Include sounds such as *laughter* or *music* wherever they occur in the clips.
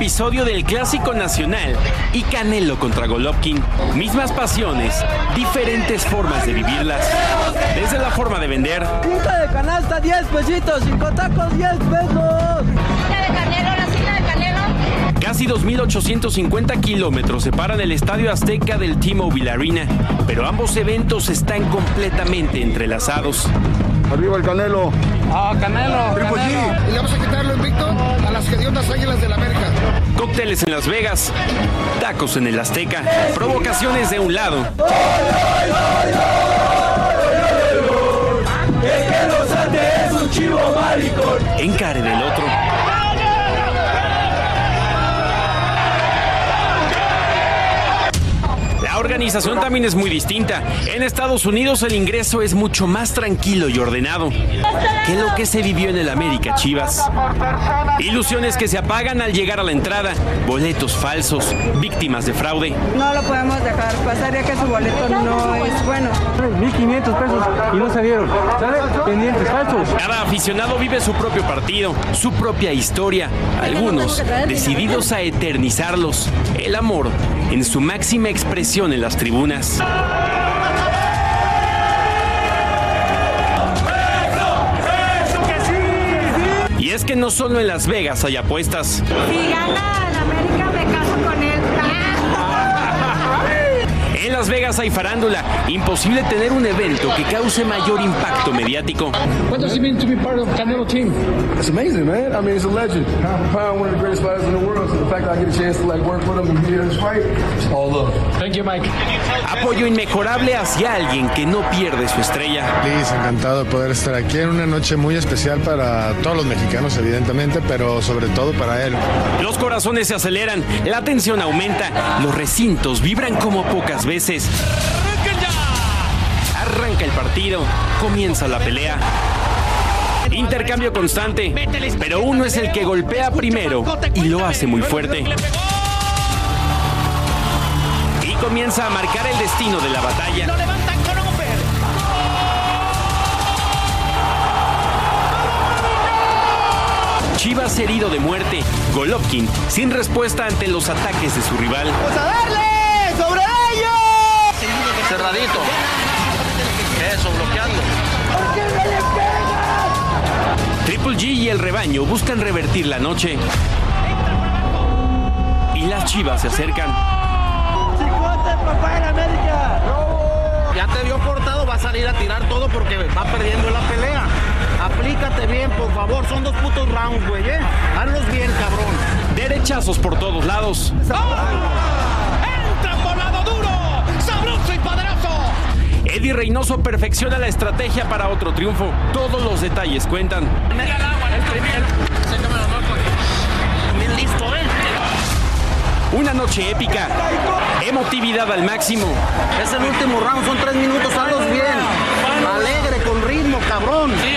episodio del Clásico Nacional y Canelo contra Golovkin. Mismas pasiones, diferentes formas de vivirlas. Desde la forma de vender, Quinta de canasta, 10 pesitos, cinco tacos, 10 pesos. de Canelo, la cita de Canelo. casi 2.850 kilómetros separan el Estadio Azteca del T-Mobile Arena, pero ambos eventos están completamente entrelazados. Arriba el Canelo. ¡Ah, Canelo! Y le vamos a quitarlo invicto a las hediondas águilas del América. Cócteles en Las Vegas, tacos en el Azteca, provocaciones de un lado. Encare del otro. Organización también es muy distinta. En Estados Unidos el ingreso es mucho más tranquilo y ordenado que lo que se vivió en el América Chivas. Ilusiones que se apagan al llegar a la entrada, boletos falsos, víctimas de fraude. No lo podemos dejar pasar ya que su boleto no es bueno. 1.500 pesos y no salieron. ¿Sale? Pendientes falsos. Cada aficionado vive su propio partido, su propia historia, algunos decididos a eternizarlos. El amor en su máxima expresión en las tribunas. Y es que no solo en Las Vegas hay apuestas. Si gana Las Vegas hay farándula. Imposible tener un evento que cause mayor impacto mediático. What does it mean to be part of Canelo team? It's amazing, man. I mean, it's a legend. Pound for pound, one of the greatest fighters in the world. So the fact that I get a chance to like work with him and be in his fight, it's all love. Thank you, Mike. Apoyo inmejorable hacia alguien que no pierde su estrella. Feliz, encantado de poder estar aquí en una noche muy especial para todos los mexicanos, evidentemente, pero sobre todo para él. Los corazones se aceleran, la tensión aumenta, los recintos vibran como pocas veces. Arranca el partido, comienza la pelea. Intercambio constante, pero uno es el que golpea primero y lo hace muy fuerte. Comienza a marcar el destino de la batalla. Lo levantan con Ofer. Chivas herido de muerte, Golovkin sin respuesta ante los ataques de su rival. ¡Vamos a darle! ¡Sobre ellos! Cerradito. Eso, bloqueando. Triple G y el rebaño buscan revertir la noche. Y las Chivas se acercan. ¡Chicote, papá en América! Ya te vio cortado, va a salir a tirar todo porque va perdiendo la pelea. Aplícate bien, por favor. Son dos putos rounds, güey, ¿eh? Hazlos bien, cabrón. Derechazos por todos lados. ¡Entra volado duro! ¡Sabroso y poderoso! Eddie Reynoso perfecciona la estrategia para otro triunfo. Todos los detalles cuentan. El agua, el Una noche épica. Emotividad al máximo. Es el último round, son tres minutos, hazlos bien. Alegre, con ritmo, cabrón. Sí,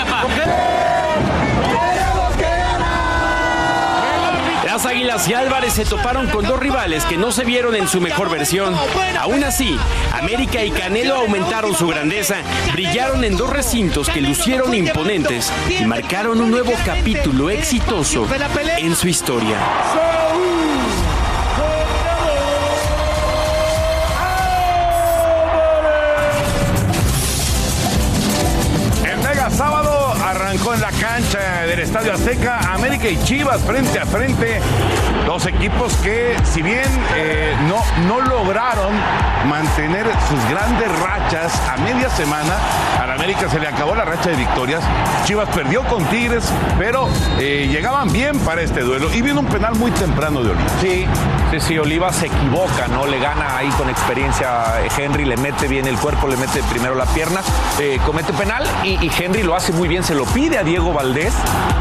Las Águilas y Álvarez se toparon con dos rivales que no se vieron en su mejor versión. Aún así, América y Canelo aumentaron su grandeza, brillaron en dos recintos que lucieron imponentes y marcaron un nuevo capítulo exitoso en su historia. Cancha del Estadio Azteca, América y Chivas frente a frente. Dos equipos que, si bien eh, no, no lograron mantener sus grandes rachas a media semana, a la América se le acabó la racha de victorias. Chivas perdió con Tigres, pero eh, llegaban bien para este duelo. Y viene un penal muy temprano de Oliva. Sí, sí, sí, Oliva se equivoca, ¿no? Le gana ahí con experiencia Henry, le mete bien el cuerpo, le mete primero la pierna, eh, comete penal y, y Henry lo hace muy bien, se lo pide a Diego Valdés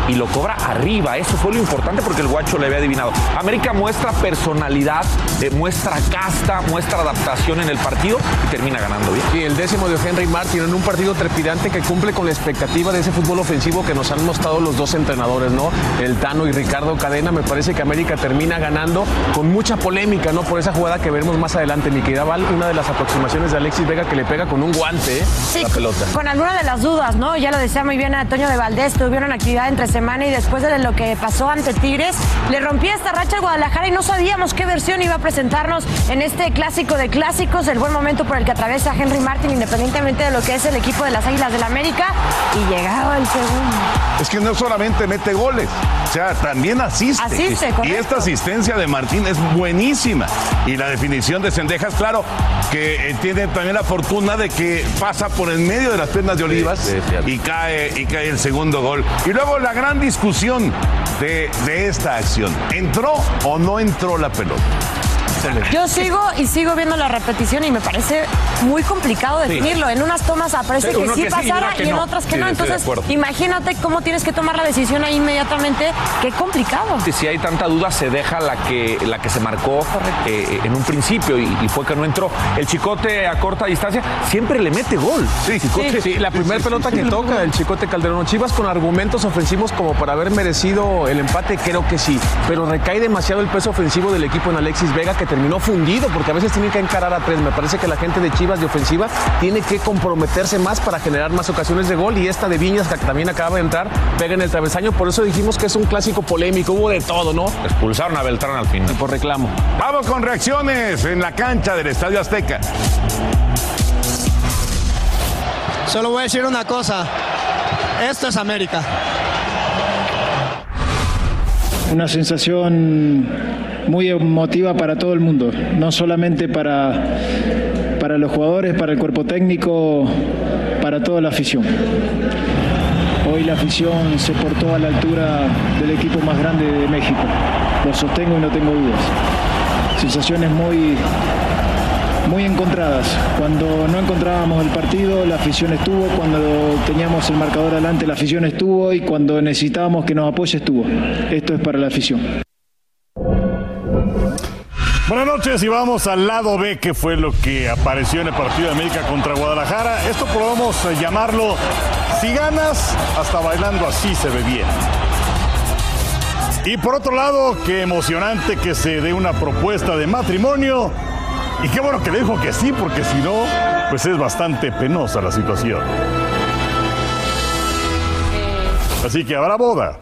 y lo cobra arriba. Eso fue lo importante porque el guacho le había adivinado. América muestra personalidad, eh, muestra casta, muestra adaptación en el partido y termina ganando bien. Y el décimo de Henry Martin en un partido trepidante que cumple con la expectativa de ese fútbol ofensivo que nos han mostrado los dos entrenadores, ¿no? El Tano y Ricardo Cadena. Me parece que América termina ganando con mucha polémica, ¿no? Por esa jugada que veremos más adelante, mi querida Val, una de las aproximaciones de Alexis Vega que le pega con un guante ¿eh? Sí, la pelota. Con alguna de las dudas, ¿no? Ya lo decía muy bien Antonio de Valdés, tuvieron actividad entre semana y después de lo que pasó ante Tigres, le rompía esta al Guadalajara y no sabíamos qué versión iba a presentarnos en este clásico de clásicos, el buen momento por el que atraviesa Henry Martin, independientemente de lo que es el equipo de las Águilas del América, y llegaba el segundo. Es que no solamente mete goles, o sea, también asiste. Asiste, y esta asistencia de Martín es buenísima. Y la definición de Sendejas, claro, que eh, tiene también la fortuna de que pasa por en medio de las piernas de Olivas sí, y, cae, y cae el segundo gol. Y luego la gran discusión de, de esta acción. ¿Entró o no entró la pelota? Yo sigo y sigo viendo la repetición y me parece muy complicado definirlo. En unas tomas aparece Sí, que sí que sí y pasara que y en no. otras que Sí, no. Entonces, imagínate cómo tienes que tomar la decisión ahí inmediatamente. Qué complicado. Si- Si hay tanta duda, se deja la que, la que se marcó eh, en un principio y, y fue que no entró. El chicote a corta distancia siempre le mete gol. Sí, Sí, sí, la primera pelota que toca el Chicote Calderón. Chivas con argumentos ofensivos como para haber merecido el empate, creo que sí. Pero recae demasiado el peso ofensivo del equipo en Alexis Vega, que terminó fundido, porque a veces tienen que encarar a tres. Me parece que la gente de Chivas de ofensiva tiene que comprometerse más para generar más ocasiones de gol. Y esta de Viñas, que también acaba de entrar, pega en el travesaño. Por eso dijimos que es un clásico polémico. Hubo de todo, ¿no? Expulsaron a Beltrán al final. Por reclamo. Vamos con reacciones en la cancha del Estadio Azteca. Solo voy a decir una cosa. Esto es América. Una sensación muy emotiva para todo el mundo, no solamente para, para los jugadores, para el cuerpo técnico, para toda la afición. Hoy la afición se portó a la altura del equipo más grande de México. Lo sostengo y no tengo dudas. Sensaciones muy, muy encontradas. Cuando no encontrábamos el partido, la afición estuvo. Cuando teníamos el marcador adelante, la afición estuvo. Y cuando necesitábamos que nos apoye, estuvo. Esto es para la afición. Buenas noches y vamos al lado B, que fue lo que apareció en el partido de América contra Guadalajara. Esto podemos llamarlo, si ganas, hasta bailando así se ve bien. Y por otro lado, qué emocionante que se dé una propuesta de matrimonio. Y qué bueno que le dijo que sí, porque si no, pues es bastante penosa la situación. Así que habrá boda.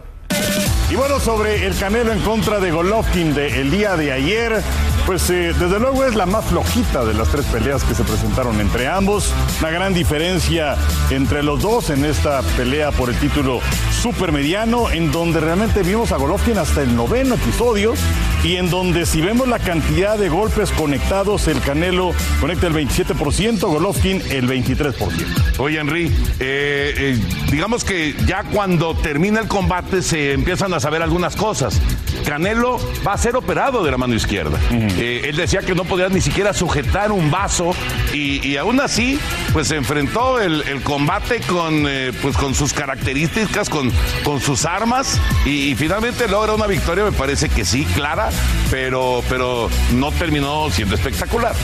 Y bueno, sobre el Canelo en contra de Golovkin de el día de ayer, pues eh, desde luego es la más flojita de las tres peleas que se presentaron entre ambos. Una gran diferencia entre los dos en esta pelea por el título supermediano, en donde realmente vimos a Golovkin hasta el noveno episodio y en donde si vemos la cantidad de golpes conectados, el Canelo conecta el 27%, Golovkin el 23%. Oye, Henry, eh, eh, digamos que ya cuando termina el combate se empiezan a saber algunas cosas. Canelo va a ser operado de la mano izquierda. Eh, él decía que no podía ni siquiera sujetar un vaso y, y aún así, pues se enfrentó el, combate con, eh, pues, con sus características, con, con sus armas y, y finalmente logra una victoria, me parece que sí, clara, pero, pero no terminó siendo espectacular.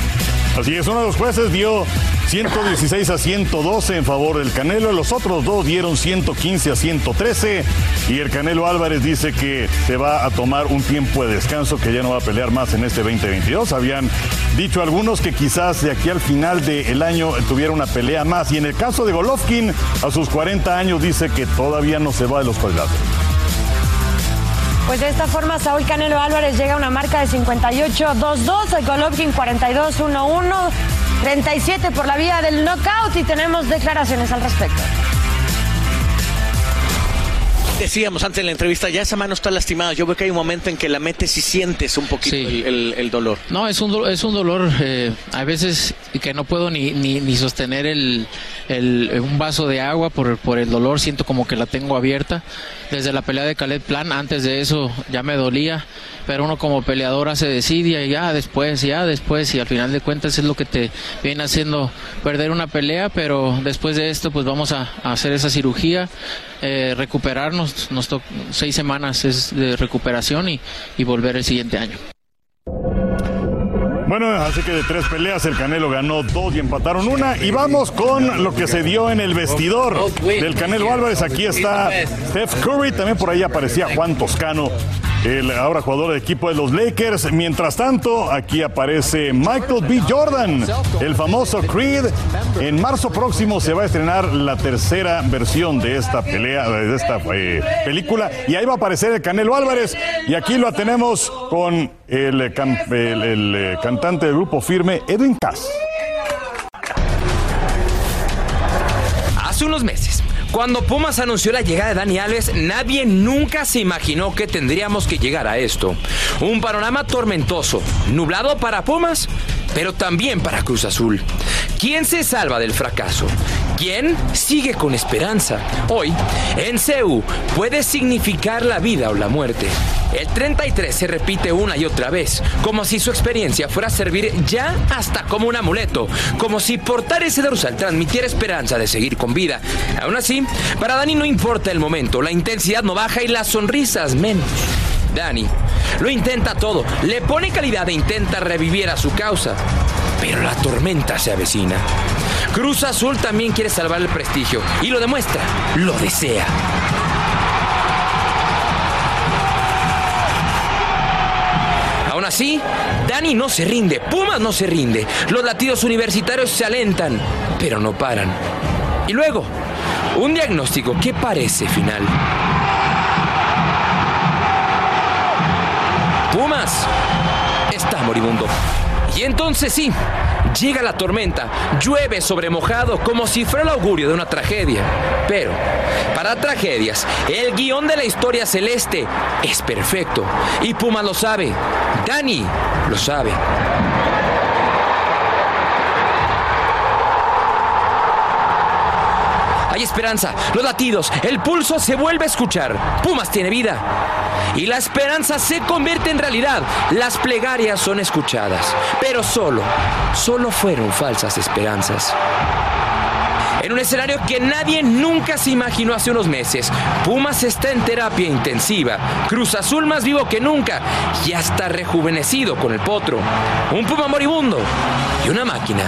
Así es, uno de los jueces dio 116 a 112 en favor del Canelo. Los otros dos dieron 115 a 113. Y el Canelo Álvarez dice que se va a tomar un tiempo de descanso, que ya no va a pelear más en este 2022. Habían dicho algunos que quizás de aquí al final del año tuviera una pelea más. Y en el caso de Golovkin, a sus 40 años, dice que todavía no se va de los cuadriláteros. Pues de esta forma, Saúl Canelo Álvarez llega a una marca de 58-2-2, Golovkin 42-1-1, 37 por la vía del knockout y tenemos declaraciones al respecto. Decíamos antes en la entrevista, ya esa mano está lastimada. Yo veo que hay un momento en que la metes y sientes un poquito Sí. el, el- el dolor. No, es un, do- es un dolor. Eh, hay veces que no puedo ni, ni, ni sostener el, el- un vaso de agua por, por el dolor. Siento como que la tengo abierta. Desde la pelea de Caleb Plan, antes de eso ya me dolía. Pero uno como peleador hace desidia y ya después, ya después. Y al final de cuentas es lo que te viene haciendo perder una pelea. Pero después de esto, pues vamos a, hacer esa cirugía. eh, recuperarnos, nos to- seis semanas es de recuperación y volver el siguiente año. Bueno, así que de tres peleas el Canelo ganó dos y empataron una. Y vamos con lo que se dio en el vestidor del Canelo Álvarez. Aquí está Steph Curry, también por ahí aparecía Juan Toscano, el ahora jugador del equipo de los Lakers. Mientras tanto, aquí aparece Michael B. Jordan, el famoso Creed. En marzo próximo se va a estrenar la tercera versión de esta pelea, de esta eh, película. Y ahí va a aparecer el Canelo Álvarez. Y aquí lo tenemos con el, eh, el, eh, cantante del grupo firme, Edwin Cass. Hace unos meses, cuando Pumas anunció la llegada de Dani Alves, nadie nunca se imaginó que tendríamos que llegar a esto. Un panorama tormentoso, nublado para Pumas, pero también para Cruz Azul. ¿Quién se salva del fracaso? ¿Quién sigue con esperanza? Hoy, en CEU, puede significar la vida o la muerte. El 33 se repite una y otra vez, como si su experiencia fuera a servir ya hasta como un amuleto, como si portar ese dorsal transmitiera esperanza de seguir con vida. Aún así, para Dani no importa el momento, la intensidad no baja y las sonrisas menos. Dani lo intenta todo, le pone calidad e intenta revivir a su causa, pero la tormenta se avecina. Cruz Azul también quiere salvar el prestigio y lo demuestra, lo desea. Aún así, Dani no se rinde, Pumas no se rinde, los latidos universitarios se alentan, pero no paran. Y luego, un diagnóstico que parece final. Pumas está moribundo. Y entonces sí, llega la tormenta, llueve sobre mojado como si fuera el augurio de una tragedia. Pero, para tragedias, el guion de la historia celeste es perfecto. Y Pumas lo sabe, Dani lo sabe. Hay esperanza, los latidos, el pulso se vuelve a escuchar. Pumas tiene vida. Y la esperanza se convierte en realidad. Las plegarias son escuchadas. Pero solo, solo fueron falsas esperanzas. En un escenario que nadie nunca se imaginó hace unos meses, Pumas está en terapia intensiva, Cruz Azul más vivo que nunca y hasta rejuvenecido con el potro. Un Puma moribundo y una máquina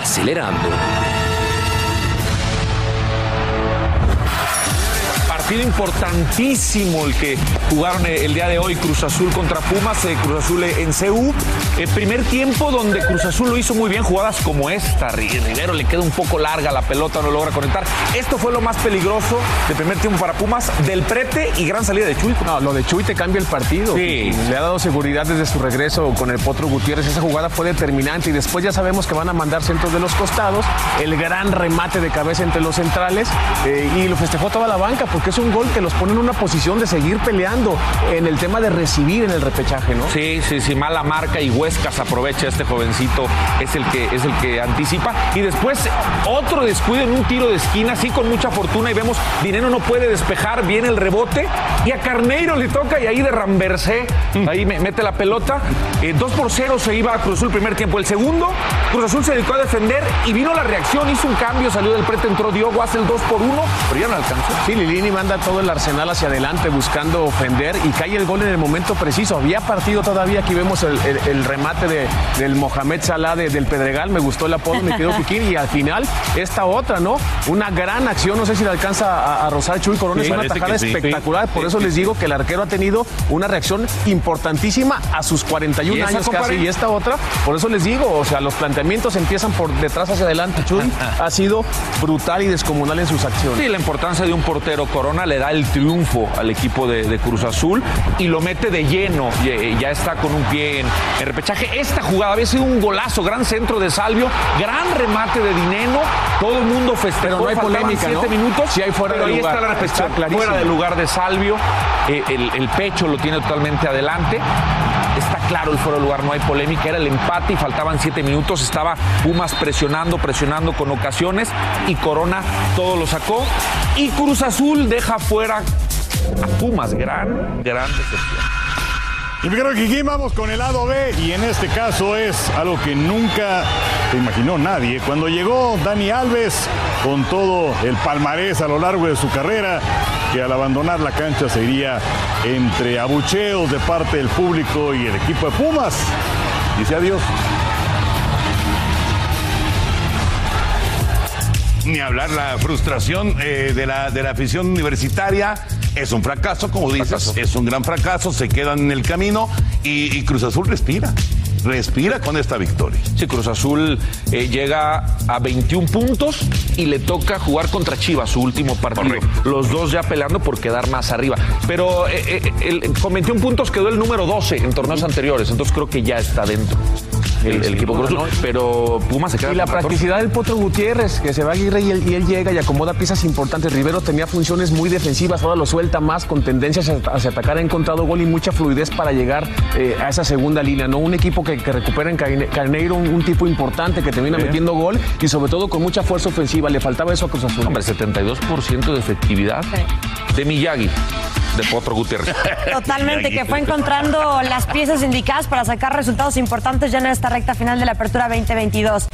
acelerando. Partido importantísimo el que jugaron el día de hoy Cruz Azul contra Pumas, eh, Cruz Azul en CU. El primer tiempo donde Cruz Azul lo hizo muy bien, jugadas como esta. Ri- Rivero le queda un poco larga la pelota, no logra conectar. Esto fue lo más peligroso del primer tiempo para Pumas, del prete y gran salida de Chuy. No, lo de Chuy te cambia el partido. Sí. Le ha dado seguridad desde su regreso con el Potro Gutiérrez. Esa jugada fue determinante y después ya sabemos que van a mandar centros de los costados. El gran remate de cabeza entre los centrales eh, y lo festejó toda la banca porque es un gol que los pone en una posición de seguir peleando en el tema de recibir en el repechaje, ¿no? Sí, sí, sí, mala marca y Huescas aprovecha este jovencito, es el que es el que anticipa y después otro descuido en un tiro de esquina, sí con mucha fortuna y vemos Dinero no puede despejar, viene el rebote y a Carneiro le toca y ahí de Ramversé, ahí me- mete la pelota, Eh, 2 por 0 se iba a Cruz Azul el primer tiempo, el segundo Cruz Azul se dedicó a defender y vino la reacción, hizo un cambio, salió del prete, entró Diogo, hace el 2 por 1, pero ya no alcanzó. Sí, Lilini manda todo el arsenal hacia adelante buscando ofender y cae el gol en el momento preciso. Había partido todavía, aquí vemos el, el- el remate de- del Mohamed Salah de- del Pedregal, me gustó el apodo, me quedó *laughs* Kikín y al final esta otra, ¿no? Una gran acción, no sé si le alcanza a, a rozar Chuy Corona, Sí, es una tajada sí. espectacular, por Sí, eso sí, les digo que el arquero ha tenido una reacción importantísima a sus 41 ¿Y años casi y esta otra, por eso les digo, o sea, los planteamientos empiezan por detrás hacia adelante, Chuy *laughs* ha sido brutal y descomunal en sus acciones. Sí, la importancia de un portero Corona le da el triunfo al equipo de, de Cruz Azul y lo mete de lleno. Ya, ya está con un pie en, en repechaje. Esta jugada había sido un golazo, gran centro de Salvio, gran remate de Dineno. Todo el mundo festejó. Pero no hay polémica, siete ¿no? minutos. Sí hay fuera pero de ahí lugar. está la Está repechaje. clarísimo. Fuera de lugar de Salvio. Eh, el, el pecho lo tiene totalmente adelante. Claro el fuera lugar, no hay polémica. Era el empate y faltaban siete minutos. Estaba Pumas presionando, presionando con ocasiones y Corona todo lo sacó. Y Cruz Azul deja fuera a Pumas. Gran, gran decepción. Y mi querido Kikín, vamos con el lado B y en este caso es algo que nunca se imaginó nadie. Cuando llegó Dani Alves con todo el palmarés a lo largo de su carrera, que al abandonar la cancha se iría entre abucheos de parte del público y el equipo de Pumas. Dice adiós. Ni hablar la frustración eh, de, la, de la afición universitaria. Es un fracaso, como dices, es un gran fracaso, se quedan en el camino y, y Cruz Azul respira, respira con esta victoria. Sí, Cruz Azul eh, llega a 21 puntos y le toca jugar contra Chivas, su último partido. Los dos ya peleando por quedar más arriba. Pero eh, eh, el- con 21 puntos quedó el número 12 en torneos anteriores, entonces creo que ya está dentro el, el equipo Cruz. Pero Pumas se queda Y la con 14. practicidad del Potro Gutiérrez, que se va a Aguirre y él, y él llega y acomoda piezas importantes. Rivero tenía funciones muy defensivas, ahora lo suelta más con tendencias hacia, hacia atacar. Ha encontrado gol y mucha fluidez para llegar eh, a esa segunda línea. ¿no? Un equipo que, que recupera en Carne- Carneiro, un, un tipo importante que termina metiendo gol y sobre todo con mucha fuerza ofensiva. Le faltaba eso a Cruz Azul. Hombre, 72% de efectividad de Miyagi, de Potro Gutiérrez. *laughs* Totalmente, que fue encontrando las piezas indicadas para sacar resultados importantes ya en esta recta final de la apertura 2022.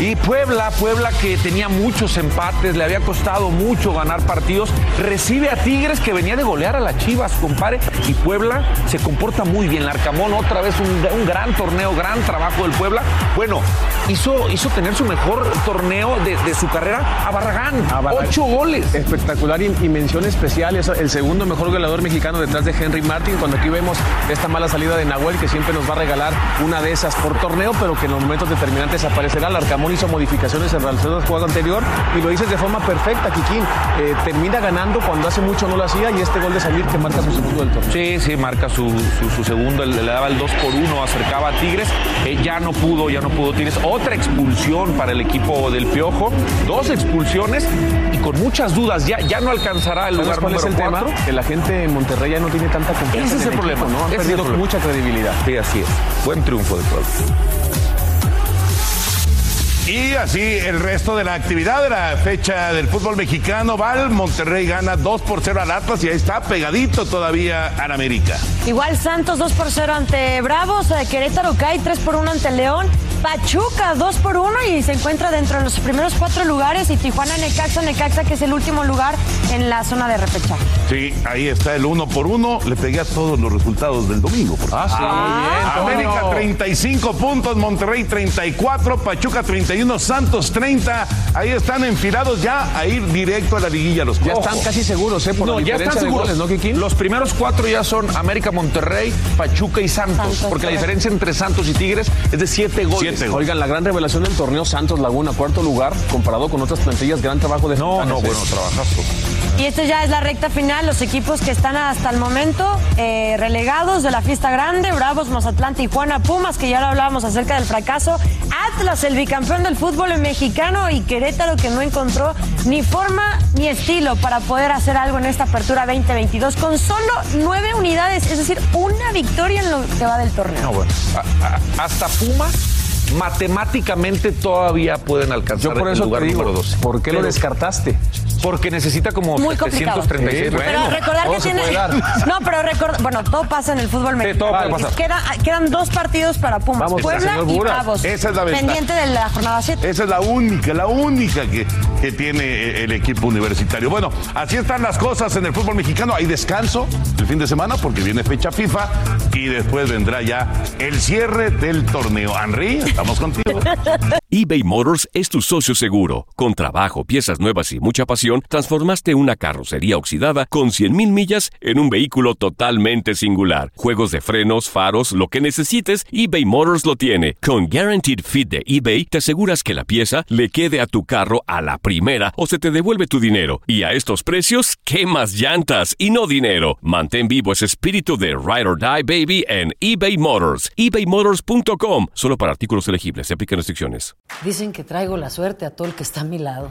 Y Puebla, Puebla que tenía muchos empates, le había costado mucho ganar partidos, recibe a Tigres que venía de golear a las Chivas, compadre, y Puebla se comporta muy bien. Larcamón otra vez un, un gran torneo, gran trabajo del Puebla. Bueno, hizo, hizo tener su mejor torneo de, de su carrera a Barragán, ocho goles. Espectacular y, y mención especial, es el segundo mejor goleador mexicano detrás de Henry Martin, cuando aquí vemos esta mala salida de Nahuel que siempre nos va a regalar una de esas por torneo, pero que en los momentos determinantes aparecerá. Larcamón hizo modificaciones en relación al juego anterior y lo dices de forma perfecta, Kikín. Eh, termina ganando cuando hace mucho no lo hacía y este gol de Samir que marca su segundo del torneo. Sí, sí, marca su, su- su segundo, le, le daba el 2 por 1, acercaba a Tigres, Eh, ya no pudo, ya no pudo Tigres. Otra expulsión para el equipo del Piojo, dos expulsiones y con muchas dudas, ya, ya no alcanzará el ¿Sabes lugar cuál es número el tema? 4. Que la gente en Monterrey ya no tiene tanta confianza. Ese es el problema, equipo, ¿no? Han Ese es perdido mucha credibilidad. Sí, así es. Buen triunfo de Puebla. Y así el resto de la actividad de la fecha del fútbol mexicano. Val, Monterrey gana 2 por 0 al Atlas y ahí está pegadito todavía al América. Igual Santos 2 por 0 ante Bravos, eh, Querétaro cae 3 por 1 ante León, Pachuca 2 por 1 y se encuentra dentro de los primeros cuatro lugares y Tijuana Necaxa, Necaxa que es el último lugar en la zona de repechaje. Sí, ahí está el uno por uno. Le pegué a todos los resultados del domingo. por Ah, sí, muy bien, América ¿cómo no? 35 puntos, Monterrey 34, Pachuca 31, Santos 30. Ahí están enfilados ya a ir directo a la liguilla los Ya cuatro. están casi seguros, ¿eh? Por No, la ya están seguros. goles, ¿no, Kikín? Los primeros cuatro ya son América, Monterrey, Pachuca y Santos. Santos, porque la diferencia entre Santos y Tigres es de siete goles. Siete goles. Oigan, la gran revelación del torneo Santos Laguna, cuarto lugar, comparado con otras plantillas, gran trabajo de No, no, bueno, trabajazo. Y esta ya es la recta final, los equipos que están hasta el momento eh, relegados de la fiesta grande, Bravos, Mazatlán, Tijuana, Pumas, que ya lo hablábamos acerca del fracaso, Atlas, el bicampeón del fútbol mexicano y Querétaro que no encontró ni forma ni estilo para poder hacer algo en esta apertura 2022 con solo nueve unidades, es decir, una victoria en lo que va del torneo. No, bueno. A- a- hasta Pumas matemáticamente todavía pueden alcanzar Yo por el lugar te digo, número 12. ¿por qué lo descartaste? Porque necesita como Muy complicado. 736. pero Bueno, recordar todo que tiene. *laughs* No, pero recordar. Bueno, todo pasa en el fútbol mexicano. todo puede pasar. Queda- quedan dos partidos para Pumas: Vamos, Puebla y. Bravos. Esa es la ventaja. Pendiente de la jornada 7. Esa es la única, la única que, que tiene el equipo universitario. Bueno, así están las cosas en el fútbol mexicano. Hay descanso el fin de semana porque viene fecha FIFA y después vendrá ya el cierre del torneo. Henry, estamos contigo. *laughs* eBay Motors es tu socio seguro. Con trabajo, piezas nuevas y mucha pasión, transformaste una carrocería oxidada con 100.000 millas en un vehículo totalmente singular. Juegos de frenos, faros, lo que necesites, eBay Motors lo tiene. Con Guaranteed Fit de eBay, te aseguras que la pieza le quede a tu carro a la primera o se te devuelve tu dinero. Y a estos precios, ¿qué más llantas y no dinero? Mantén vivo ese espíritu de Ride or Die Baby en eBay Motors. ebaymotors.com. Solo para artículos elegibles. Se aplican restricciones. Dicen que traigo la suerte a todo el que está a mi lado.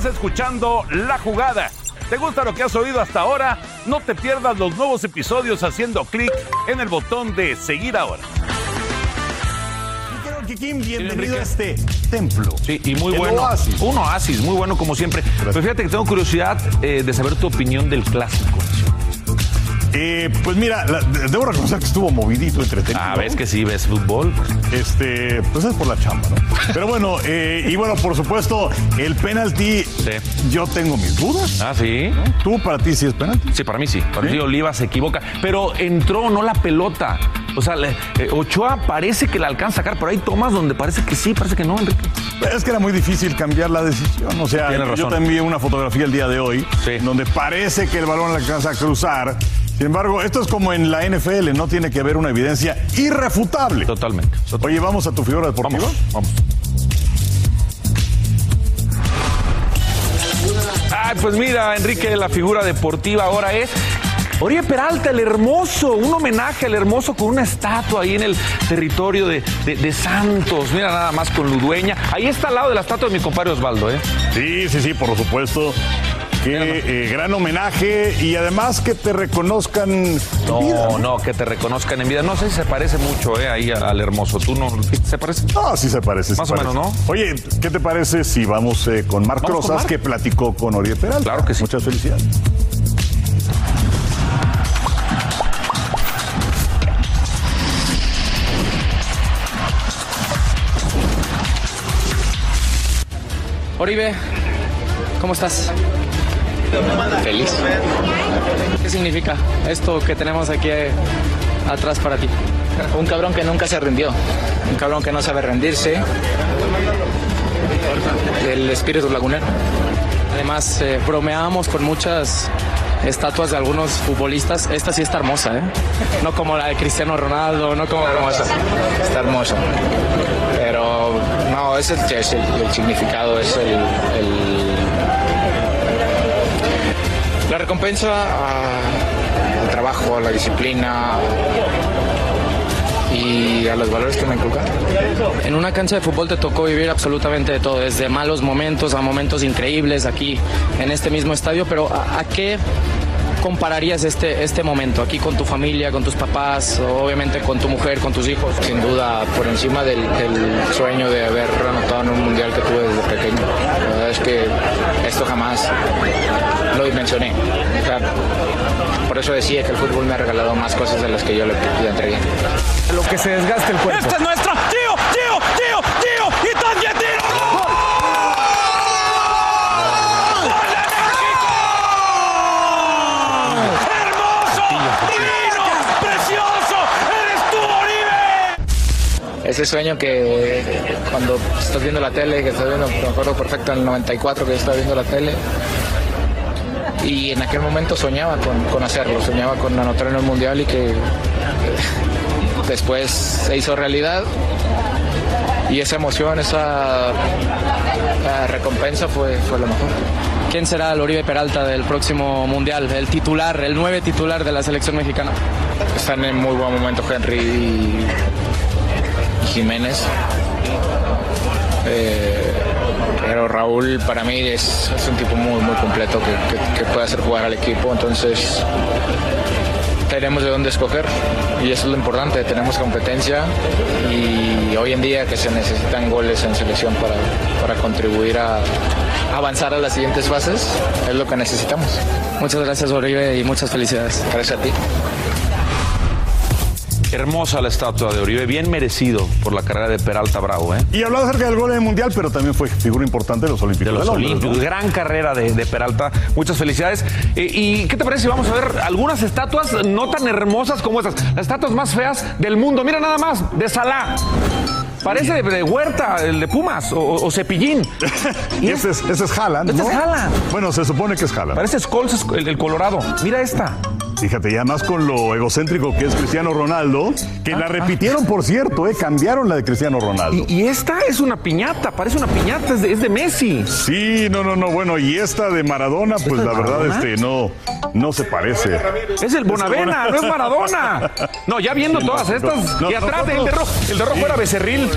Estás escuchando La Jugada. ¿Te gusta lo que has oído hasta ahora? No te pierdas los nuevos episodios haciendo clic en el botón de seguir ahora. Bienvenido a este templo. Sí, y muy El bueno. oasis. Un oasis, muy bueno como siempre. Pero fíjate que tengo curiosidad eh, de saber tu opinión del clásico. Eh, pues mira, la- de- debo reconocer que estuvo movidito, entretenido. Ah, ves que sí, ves fútbol. Este, pues es por la chamba, ¿no? *laughs* Pero bueno, eh, y bueno, por supuesto, el penalti, yo tengo mis dudas. Ah, sí. ¿Tú para ti sí es penalti? Sí, para mí sí. Para mí Oliva se equivoca. Pero entró, no la pelota. O sea, le- eh, Ochoa parece que la alcanza a sacar, pero hay tomas donde parece que sí, parece que no, Enrique. Es que era muy difícil cambiar la decisión. O sea, yo también vi una fotografía el día de hoy donde parece que el balón le alcanza a cruzar. Sin embargo, esto es como en la NFL, no tiene que haber una evidencia irrefutable. Totalmente. Oye, ¿vamos a tu figura deportiva? Vamos. Ay, pues mira, Enrique, la figura deportiva ahora es Oribe Peralta, el hermoso, un homenaje al hermoso con una estatua ahí en el territorio de, de- de Santos. Mira nada más con Ludueña. Ahí está al lado de la estatua de mi compadre Osvaldo, ¿eh? Sí, sí, sí, por supuesto. Qué eh, gran homenaje y además que te reconozcan. en vida, No, no, que te reconozcan en vida. No sé si se parece mucho, ¿eh? Ahí al hermoso. ¿Tú no se parece? No, sí se parece. sí Más o parece. menos, ¿no? Oye, ¿qué te parece si vamos eh, con Marc con Rosas, que platicó con Oribe Peralta? Claro que sí. Muchas felicidades. Oribe, ¿cómo estás? Feliz. ¿Qué significa esto que tenemos aquí eh, atrás para ti? Un cabrón que nunca se rindió, un cabrón que no sabe rendirse, El espíritu lagunero. Además, eh, bromeábamos con muchas estatuas de algunos futbolistas. Esta sí está hermosa, ¿eh? No como la de Cristiano Ronaldo, no como, como esa. está hermoso. Pero no, ese es, el, el significado, es el, el- la recompensa a- al trabajo, a la disciplina y a los valores que me inculcan. En una cancha de fútbol te tocó vivir absolutamente de todo, desde malos momentos a momentos increíbles aquí en este mismo estadio, pero ¿a, a qué compararías este, este momento aquí con tu familia, con tus papás, obviamente con tu mujer, con tus hijos? Sin duda, por encima del, del sueño de haber anotado en un mundial que tuve desde pequeño. Verdad es que esto jamás lo dimensioné. O sea, por eso decía que el fútbol me ha regalado más cosas de las que yo le, le entregué. Lo que se desgaste el cuerpo. Esta es nuestra. Tío, tío, tío, tío. Y también tiro. ¡Hermoso! ¡Divino! ¡Precioso! ¡Eres tú, Oribe! Ese sueño que cuando estás viendo la tele, que estás viendo, me acuerdo perfecto, en el 94 que yo estaba viendo la tele, y en aquel momento soñaba con, con hacerlo, soñaba con anotar en el Mundial y que después se hizo realidad. Y esa emoción, esa recompensa fue, fue lo mejor. ¿Quién será el Oribe Peralta del próximo Mundial? El titular, el nueve titular de la selección mexicana. Están en muy buen momento Henry y Jiménez. Eh, pero Raúl para mí es, es un tipo muy, muy completo que, que- que puede hacer jugar al equipo. Entonces tenemos de dónde escoger y eso es lo importante. Tenemos competencia y hoy en día que se necesitan goles en selección para, para contribuir a avanzar a las siguientes fases es lo que necesitamos. Muchas gracias Oribe y muchas felicidades. Gracias a ti. Hermosa la estatua de Oribe, bien merecido por la carrera de Peralta Bravo, ¿eh? Y hablaba acerca del gol en el Mundial, pero también fue figura importante de los Olímpicos de los Olímpicos. ¿no? Gran carrera de, de Peralta. Muchas felicidades. Eh, ¿Y qué te parece si vamos a ver algunas estatuas no tan hermosas como estas? Las estatuas más feas del mundo. Mira nada más, de Salah. Parece de, de Huerta, el de Pumas, o, o Cepillín. *laughs* Y ese es, ese es Haaland, Este ¿no? es Haaland. Bueno, se supone que es Haaland. Parece Scholes, el, el Colorado. Mira esta. Fíjate, y además con lo egocéntrico que es Cristiano Ronaldo, que la repitieron, por cierto, ¿eh? cambiaron la de Cristiano Ronaldo. Y, y esta es una piñata, parece una piñata, es de, es de Messi. Sí, no, no, no, bueno, y esta de Maradona, pues la verdad, este, no, no se parece. Es el Bonavena, no es Maradona. *laughs* No, ya viendo Sí, no, todas estas. no, y atrás no, el de rojo, el de rojo Sí. era Becerril.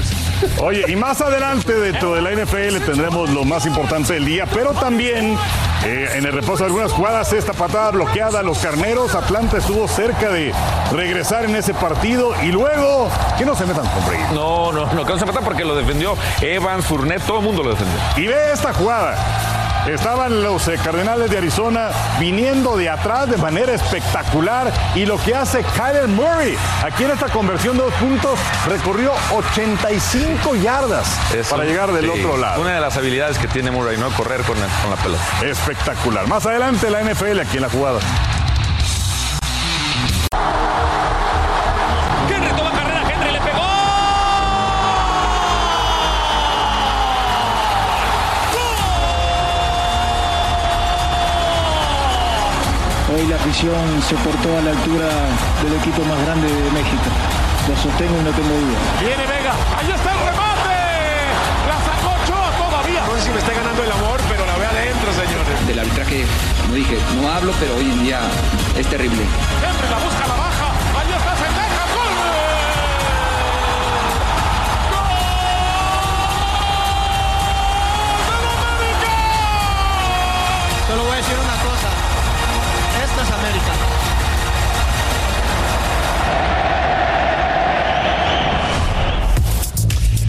Oye, y más adelante dentro de la NFL tendremos lo más importante del día, pero también eh, en el repaso de algunas jugadas, esta patada bloqueada a los carneros, Atlanta estuvo cerca de regresar en ese partido y luego que no se metan con Brady. No, no, no, que no se meta porque lo defendió Evans, Fournette, todo el mundo lo defendió. Y ve esta jugada. Estaban los eh, Cardenales de Arizona viniendo de atrás de manera espectacular y lo que hace Kyler Murray aquí en esta conversión de dos puntos recorrió 85 yardas para llegar del sí, otro lado. Una de las habilidades que tiene Murray, ¿no? Correr con, el- con la pelota. Espectacular. Más adelante la NFL aquí en la jugada. Afición se portó a la altura del equipo más grande de México. Lo sostengo y no tengo duda. Viene Vega, ahí está el remate. La sacó Ochoa todavía. No sé si me está ganando el amor, pero la ve adentro, señores. Del arbitraje, como dije, no hablo, pero hoy en día es terrible. Henry la busca, la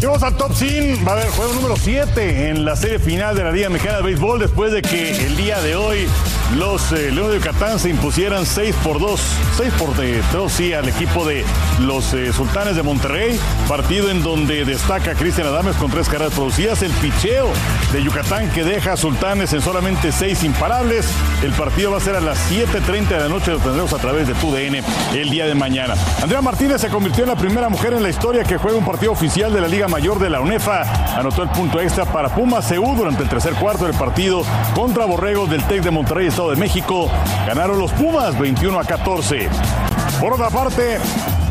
vamos al top 100. Va a haber juego número 7 en la serie final de la Liga Mexicana de Béisbol después de que el día de hoy los eh, Leones de Yucatán se impusieran 6 por 2. 6 por 2, sí, al equipo de los eh, Sultanes de Monterrey. Partido en donde destaca Cristian Adames con tres carreras producidas. El picheo de Yucatán que deja a Sultanes en solamente 6 imparables. El partido va a ser a las 7.30 de la noche. Lo tendremos a través de TUDN el día de mañana. Andrea Martínez se convirtió en la primera mujer en la historia que juega un partido oficial de la Liga Mayor de la UNEFA. Anotó el punto extra para Pumas CU durante el tercer cuarto del partido contra Borregos del TEC de Monterrey, Estado de México. Ganaron los Pumas 21 a 14. Por otra parte,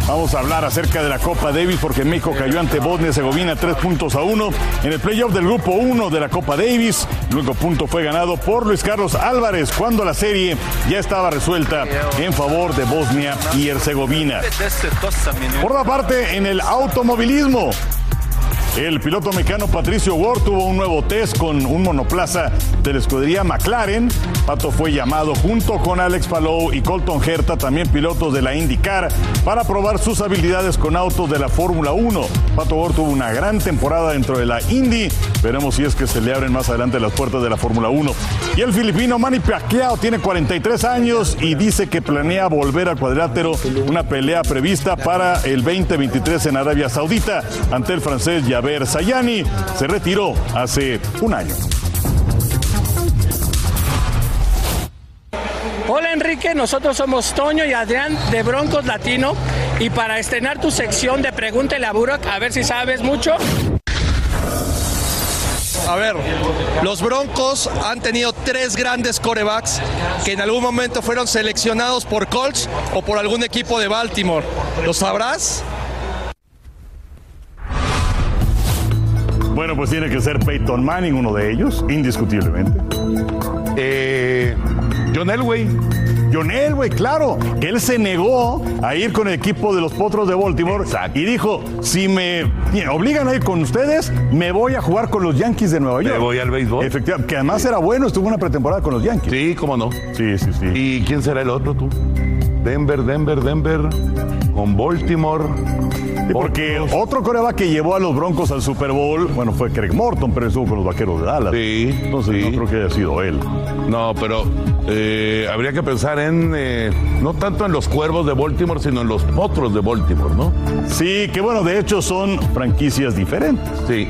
Vamos a hablar acerca de la Copa Davis porque México cayó ante Bosnia y Herzegovina tres puntos a uno en el playoff del grupo 1 de la Copa Davis. El único punto fue ganado por Luis Carlos Álvarez cuando la serie ya estaba resuelta en favor de Bosnia y Herzegovina. Por otra parte, en el automovilismo, el piloto mexicano Patricio Ward tuvo un nuevo test con un monoplaza de la escudería McLaren. Pato fue llamado junto con Alex Palou y Colton Herta, también pilotos de la IndyCar, para probar sus habilidades con autos de la Fórmula 1. Pato Ward tuvo una gran temporada dentro de la Indy. Veremos si es que se le abren más adelante las puertas de la Fórmula 1. Y el filipino Manny Pacquiao tiene 43 años y dice que planea volver al cuadrilátero, una pelea prevista para el 2023 en Arabia Saudita ante el francés Sayani. Se retiró hace un año. Hola Enrique, nosotros somos Toño y Adrián de Broncos Latino y para estrenar tu sección de Pregúntele a Burak, a ver si sabes mucho. A ver, los Broncos han tenido tres grandes corebacks que en algún momento fueron seleccionados por Colts o por algún equipo de Baltimore. ¿Lo sabrás? Bueno, pues tiene que ser Peyton Manning uno de ellos, indiscutiblemente. Eh, John Elway. John Elway, claro, él se negó a ir con el equipo de los Potros de Baltimore y dijo, si me obligan a ir con ustedes, me voy a jugar con los Yankees de Nueva York. Me voy al béisbol. Efectivamente, que además era bueno, estuvo una pretemporada con los Yankees. Sí, cómo no. Sí, sí, sí. ¿Y quién será el otro tú? Denver, Denver, Denver, con Baltimore. porque otro coreback que llevó a los Broncos al Super Bowl, bueno, fue Craig Morton, pero estuvo con los Vaqueros de Dallas. Sí. Entonces no creo que haya sido él. No, pero eh, habría que pensar en, eh, no tanto en los Cuervos de Baltimore, sino en los Potros de Baltimore, ¿no? Sí, que bueno, de hecho son franquicias diferentes. Sí.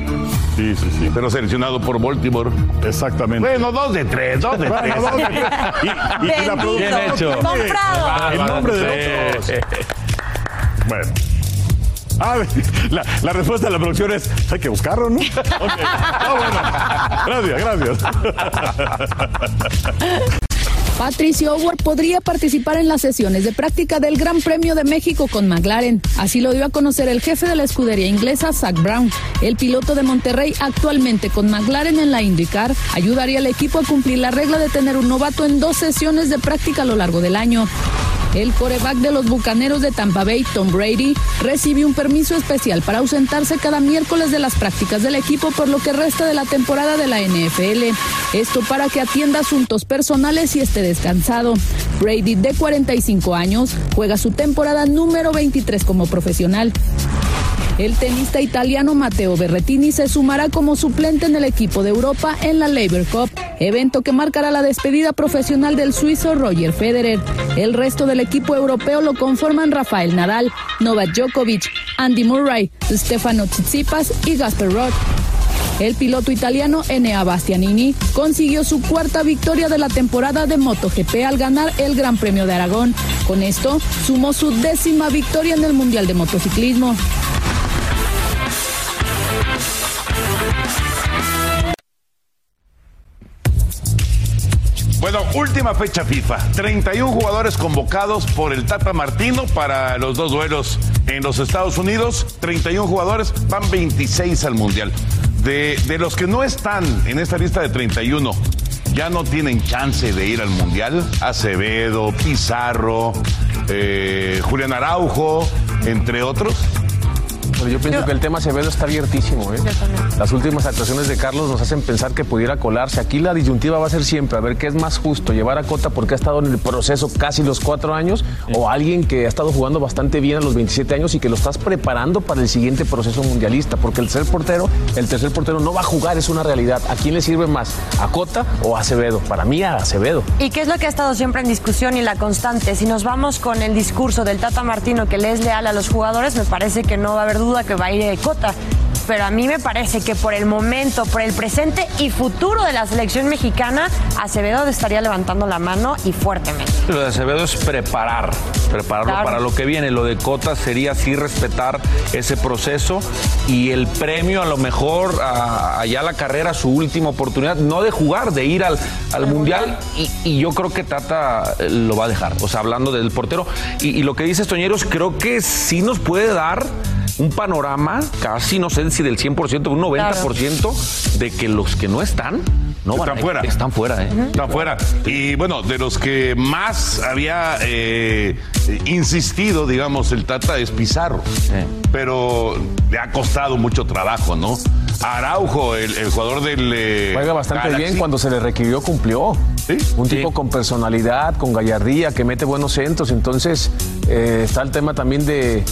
Sí, sí, sí. Pero seleccionado por Baltimore. Exactamente. Bueno, dos de tres, dos de Bueno, tres. dos de tres. Y, y- y la producción. Bien hecho. Comprado. El nombre de los dos. *laughs* Bueno. Ah, *laughs* la, la respuesta de la producción es, hay que buscarlo, ¿no? *laughs* Ok. Ah, bueno. Gracias, gracias. Patricio Howard podría participar en las sesiones de práctica del Gran Premio de México con McLaren. Así lo dio a conocer el jefe de la escudería inglesa, Zach Brown. El piloto de Monterrey, actualmente con McLaren en la IndyCar, ayudaría al equipo a cumplir la regla de tener un novato en dos sesiones de práctica a lo largo del año. El coreback de los Bucaneros de Tampa Bay, Tom Brady, recibió un permiso especial para ausentarse cada miércoles de las prácticas del equipo por lo que resta de la temporada de la NFL. Esto para que atienda asuntos personales y esté descansado. Brady, de 45 años, juega su temporada número 23 como profesional. El tenista italiano Matteo Berrettini se sumará como suplente en el equipo de Europa en la Labour Cup, evento que marcará la despedida profesional del suizo Roger Federer. El resto del equipo europeo lo conforman Rafael Nadal, Novak Djokovic, Andy Murray, Stefano Tsitsipas y Gasper Roth. El piloto italiano Enea Bastianini consiguió su cuarta victoria de la temporada de MotoGP al ganar el Gran Premio de Aragón. Con esto, sumó su décima victoria en el Mundial de Motociclismo. Bueno, última fecha FIFA. 31 jugadores convocados por el Tata Martino para los dos duelos en los Estados Unidos. 31 jugadores, van 26 al Mundial. De, de los que no están en esta lista de 31, ya no tienen chance de ir al Mundial. Acevedo, Pizarro, eh, Julián Araujo, entre otros. Pero yo pienso Yo- que el tema Acevedo está abiertísimo. ¿eh? Las últimas actuaciones de Carlos nos hacen pensar que pudiera colarse. Aquí la disyuntiva va a ser siempre a ver qué es más justo, llevar a Cota porque ha estado en el proceso casi los cuatro años o alguien que ha estado jugando bastante bien a los 27 años y que lo estás preparando para el siguiente proceso mundialista. Porque el tercer portero, el tercer portero no va a jugar, es una realidad. ¿A quién le sirve más? ¿A Cota o a Acevedo? Para mí a Acevedo. ¿Y qué es lo que ha estado siempre en discusión y la constante? Si nos vamos con el discurso del Tata Martino que le es leal a los jugadores, me parece que no va a haber duda que va a ir de Cota. Pero a mí me parece que por el momento, por el presente y futuro de la selección mexicana, Acevedo estaría levantando la mano y fuertemente. Lo de Acevedo es preparar, prepararlo Claro. para lo que viene. Lo de Cota sería sí respetar ese proceso y el premio a lo mejor a- allá la carrera, su última oportunidad, no de jugar, de ir al, al Mundial y, y yo creo que Tata eh, lo va a dejar. O sea, hablando del portero y, y lo que dice Toñeros, creo que sí nos puede dar un panorama, casi no sé si del 100%, un 90% de que los que no están, no van Están a- fuera. Están fuera, ¿eh? Está afuera. Y bueno, de los que más había eh, insistido, digamos, el Tata es Pizarro. Pero le ha costado mucho trabajo, ¿no? Araujo, el, el jugador del. eh, Juega bastante Galaxy. bien, cuando se le requirió cumplió. Un tipo con personalidad, con gallardía, que mete buenos centros. Entonces eh, está el tema también de,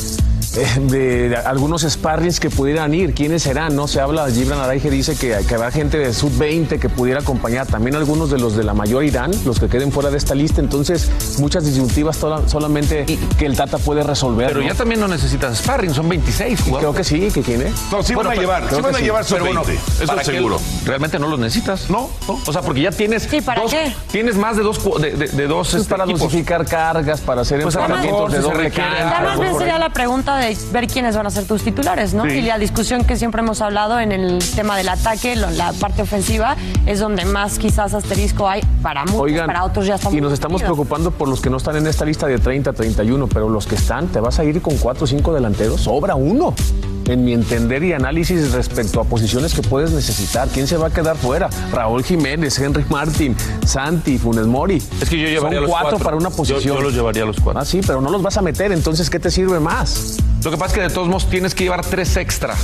de, de algunos sparrings que pudieran ir. ¿Quiénes serán? No se habla, Gibran Araige dice que, que habrá gente de sub-20 que pudiera acompañar. También algunos de los de la mayor irán, los que queden fuera de esta lista. Entonces muchas disyuntivas tola- solamente que el Tata puede resolver. Pero ¿no? ya también no necesitas sparring, son 26 jugadores. Creo que sí, que tiene. No, sí van a llevar, sí van a llevar sus Pero bueno, 20, eso ¿para es seguro. Realmente no los necesitas. No, no. O sea, porque ya tienes. ¿para dos, qué? Tienes más de dos, de, de- de dos Pues este, para equipos. dosificar cargas, para hacer Pues enfrentamientos de doble cancha. Ya más bien sería la pregunta de ver quiénes van a ser tus titulares, ¿no? Sí. Y la discusión que siempre hemos hablado en el tema del ataque, lo- la parte ofensiva, es donde más quizás asterisco hay para muchos, Oigan, para otros ya estamos. y nos estamos preocupando por los que no están en esta lista de 30, 31, pero los que están, te vas a ir con 4 o 5 delanteros, sobra uno. en mi entender y análisis respecto a posiciones que puedes necesitar. ¿Quién se va a quedar fuera? Raúl Jiménez, Henry Martin, Santi, Funes Mori. Es que yo llevaría Son los cuatro, cuatro. para una Yo- posición. yo los llevaría a los cuatro. Ah, sí, pero no los vas a meter, entonces ¿qué te sirve más? Lo que pasa es que de todos modos tienes que llevar tres extra.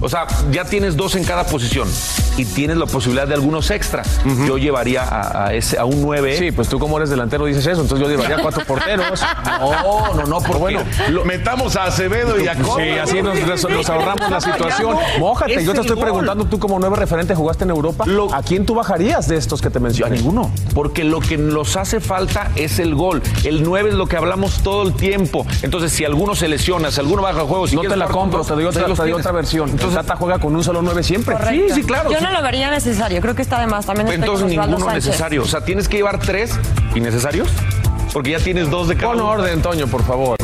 O sea, ya tienes dos en cada posición y tienes la posibilidad de algunos extra. Yo llevaría a, a ese, a un 9. Sí, pues tú como eres delantero dices eso, entonces yo llevaría cuatro *laughs* porteros. No, no, no, porque bueno, Metamos a Acevedo y a Córdoba. Sí, así nos, ahorramos la situación. Mójate, yo te estoy gol. preguntando, tú como nueve referente jugaste en Europa, ¿a quién tú bajarías de estos que te A mencioné? ninguno. Porque lo que nos hace falta es el gol. El 9 es lo que hablamos todo el tiempo. Entonces, si alguno se lesiona, si alguno baja el juego, si No te la compro, te doy otra, los te doy tienes. otra versión. Entonces, Entonces, Tata juega con un solo nueve siempre. Correcto. Sí, sí, claro, Yo sí. no lo vería necesario. Creo que está de más. También estoy entonces ninguno Sánchez. necesario. O sea, tienes que llevar tres innecesarios. Porque ya tienes dos de cada Pon uno. orden, Toño, por favor.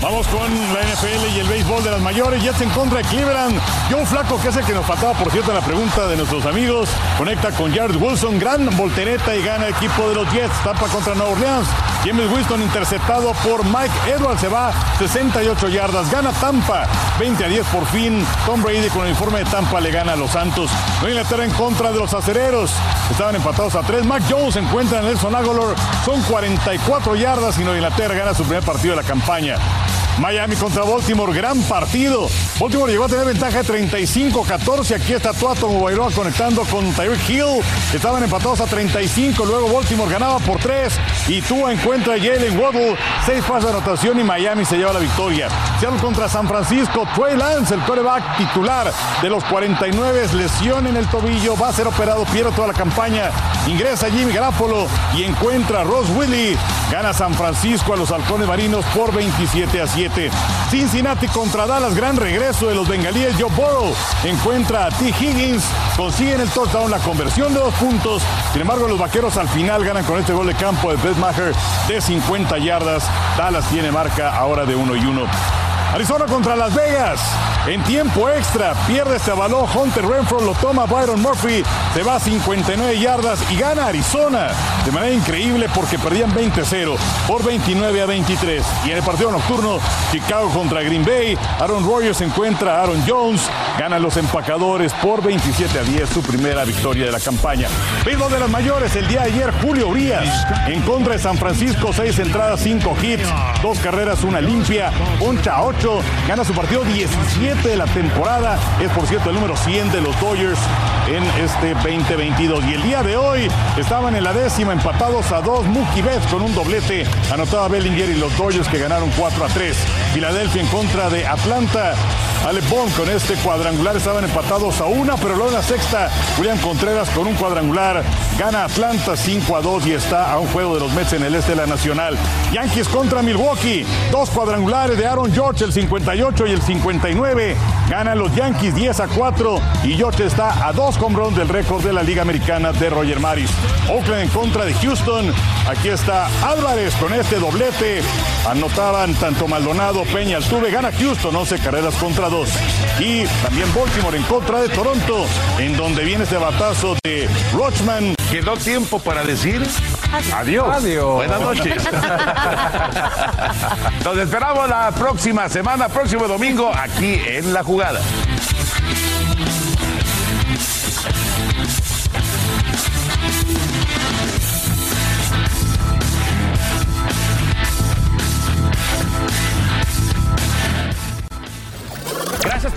Vamos con la NFL y el béisbol de las mayores. Jets en contra de Cleveland. Joe Flaco, que es el que nos faltaba, por cierto, en la pregunta de nuestros amigos. Conecta con Jared Wilson. Gran voltereta y gana el equipo de los Jets. Tampa contra Nueva Orleans. James Winston interceptado por Mike Edwards. Se va 68 yardas. Gana Tampa. 20 a 10 por fin. Tom Brady con el informe de Tampa le gana a los Santos. Nueva Inglaterra en contra de los acereros. Estaban empatados a 3. Mac Jones encuentra a Nelson Aguilar. Son 44 yardas y Nueva Inglaterra gana su primer partido de la campaña. Miami contra Baltimore, gran partido. Baltimore llegó a tener ventaja de 35-14. Aquí está Tuato Bailoa conectando con Tyreek Hill. Estaban empatados a 35. Luego Baltimore ganaba por 3. Y Tua encuentra a Jalen Waddle. 6 pases de anotación y Miami se lleva la victoria. Seattle contra San Francisco. Trey Lance, el quarterback titular de los 49. Lesión en el tobillo. Va a ser operado. Pierde toda la campaña. Ingresa Jimmy Garapolo y encuentra a Ross Willy. Gana San Francisco a los halcones marinos por 27 a 7. Cincinnati contra Dallas, gran regreso de los bengalíes. Joe Burrow encuentra a T. Higgins, consiguen el touchdown, la conversión de dos puntos. Sin embargo, los vaqueros al final ganan con este gol de campo de Maher de 50 yardas. Dallas tiene marca ahora de 1 y 1. Arizona contra Las Vegas. En tiempo extra, pierde este balón. Hunter Renfro lo toma Byron Murphy. Se va a 59 yardas y gana Arizona de manera increíble porque perdían 20-0 por 29 a 23. Y en el partido nocturno, Chicago contra Green Bay. Aaron Rodgers encuentra a Aaron Jones. Ganan los empacadores por 27 a 10, su primera victoria de la campaña. Béisbol de las mayores, el día de ayer, Julio Urias en contra de San Francisco, 6 entradas, 5 hits, dos carreras, una limpia, poncha 8, gana su partido 17 de la temporada, es por cierto el número 100 de los Dodgers en este 2022. Y el día de hoy estaban en la décima, empatados a 2, Mookie Betts con un doblete, anotaba Bellinger y los Dodgers que ganaron 4 a 3. Filadelfia en contra de Atlanta. Ale Bond con este cuadrangular estaban empatados a una, pero luego en la sexta, Julián Contreras con un cuadrangular gana Atlanta 5 a 2 y está a un juego de los Mets en el este de la Nacional. Yankees contra Milwaukee, dos cuadrangulares de Aaron George, el 58 y el 59. Ganan los Yankees 10 a 4 y George está a dos hombros del récord de la Liga Americana de Roger Maris. Oakland en contra de Houston. Aquí está Álvarez con este doblete. Anotaban tanto Maldonado, Peña, Altuve. Gana Houston, 11 carreras contra 2. Y también Baltimore en contra de Toronto, en donde viene este batazo de Rochman. Quedó tiempo para decir adiós. Adiós. Buenas noches. *laughs* Nos esperamos la próxima semana, próximo domingo, aquí en La Jugada.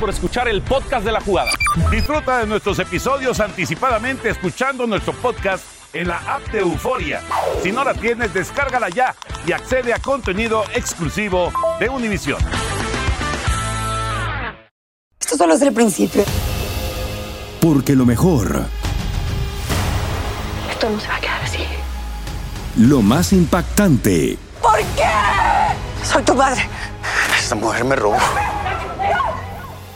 Por escuchar el podcast de la jugada. Disfruta de nuestros episodios anticipadamente escuchando nuestro podcast en la app de Euforia. Si no la tienes, descárgala ya y accede a contenido exclusivo de Univision. Esto solo es el principio. Porque lo mejor, Esto no se va a quedar así. lo más impactante, ¿Por qué? Soy tu madre. Esta mujer me robó.